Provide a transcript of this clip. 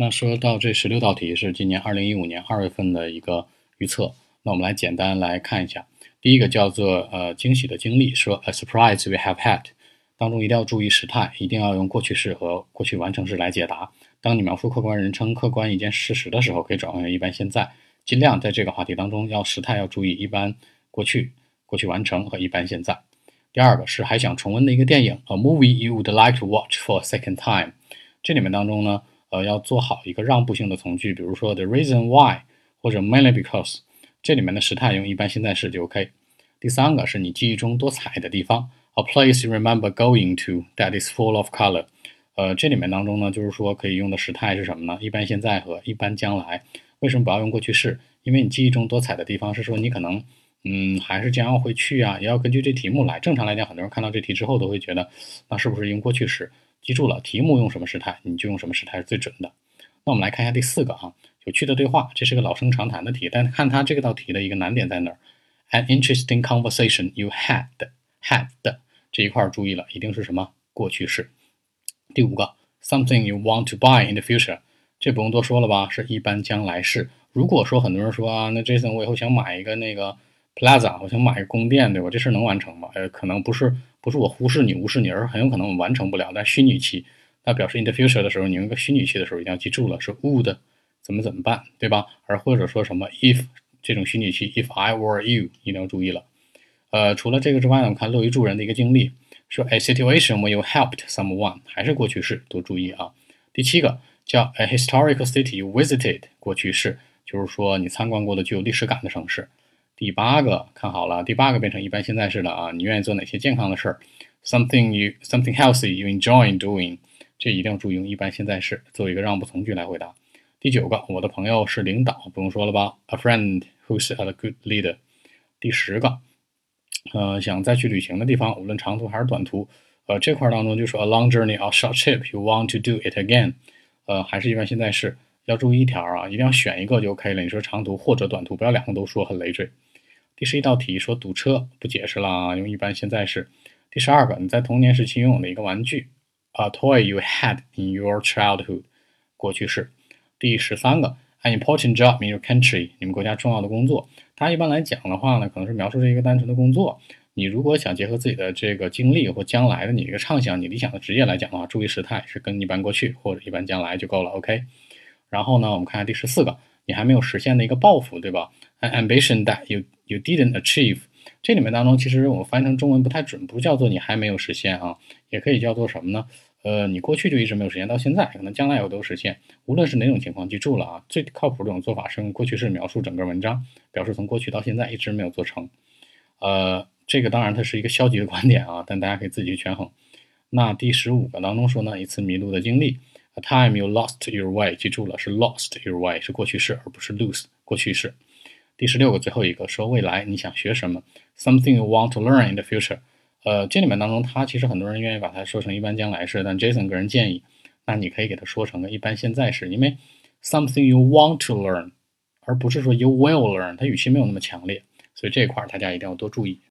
那说到这十六道题是今年二零一五年二月份的一个预测，那我们来简单来看一下。第一个叫做呃惊喜的经历，说 a surprise we have had，当中一定要注意时态，一定要用过去式和过去完成式来解答。当你描述客观人称、客观一件事实的时候，可以转换为一般现在。尽量在这个话题当中要时态要注意一般过去、过去完成和一般现在。第二个是还想重温的一个电影，a movie you would like to watch for a second time。这里面当中呢。呃，要做好一个让步性的从句，比如说 the reason why 或者 mainly because，这里面的时态用一般现在式就 OK。第三个是你记忆中多彩的地方，a place you remember going to that is full of color。呃，这里面当中呢，就是说可以用的时态是什么呢？一般现在和一般将来。为什么不要用过去式？因为你记忆中多彩的地方是说你可能，嗯，还是将要会去啊，也要根据这题目来。正常来讲，很多人看到这题之后都会觉得，那是不是用过去式？记住了，题目用什么时态，你就用什么时态是最准的。那我们来看一下第四个啊，有趣的对话，这是个老生常谈的题，但看它这个道题的一个难点在哪儿？An interesting conversation you had had 这一块注意了，一定是什么过去式。第五个，something you want to buy in the future，这不用多说了吧，是一般将来式。如果说很多人说啊，那 Jason 我以后想买一个那个 Plaza，我想买一个宫殿，对吧？这事能完成吗？呃，可能不是。不是我忽视你、无视你，而很有可能我完成不了。但虚拟期，那表示 in the future 的时候，你用一个虚拟期的时候，一定要记住了，是 would 怎么怎么办，对吧？而或者说什么 if 这种虚拟期，if I were you，一定要注意了。呃，除了这个之外呢，我们看乐于助人的一个经历，说 a situation where you helped someone，还是过去式，多注意啊。第七个叫 a historical city you visited，过去式，就是说你参观过的具有历史感的城市。第八个看好了，第八个变成一般现在式了啊！你愿意做哪些健康的事儿？Something you something healthy you enjoy doing，这一定要注意用一般现在式做一个让步从句来回答。第九个，我的朋友是领导，不用说了吧？A friend who's a good leader。第十个，呃，想再去旅行的地方，无论长途还是短途，呃，这块当中就说 a long journey or short trip you want to do it again，呃，还是一般现在式，要注意一条啊，一定要选一个就 OK 了。你说长途或者短途，不要两个都说，很累赘。第十一道题说堵车，不解释了啊，用一般现在是。第十二个，你在童年时期拥有的一个玩具，a toy you had in your childhood，过去式。第十三个，an important job in your country，你们国家重要的工作。它一般来讲的话呢，可能是描述这一个单纯的工作。你如果想结合自己的这个经历或将来的你一个畅想、你理想的职业来讲的话，注意时态是跟一般过去或者一般将来就够了。OK。然后呢，我们看下第十四个，你还没有实现的一个抱负，对吧？an ambition that you You didn't achieve，这里面当中其实我翻译成中文不太准，不叫做你还没有实现啊，也可以叫做什么呢？呃，你过去就一直没有实现，到现在可能将来有都实现。无论是哪种情况，记住了啊，最靠谱这种做法是用过去式描述整个文章，表示从过去到现在一直没有做成。呃，这个当然它是一个消极的观点啊，但大家可以自己去权衡。那第十五个当中说呢，一次迷路的经历，a time you lost your way，记住了是 lost your way 是过去式，而不是 lose 过去式。第十六个，最后一个说未来你想学什么？Something you want to learn in the future。呃，这里面当中，他其实很多人愿意把它说成一般将来式，但 Jason 个人建议，那你可以给它说成个一般现在式，因为 something you want to learn，而不是说 you will learn，它语气没有那么强烈，所以这一块大家一定要多注意。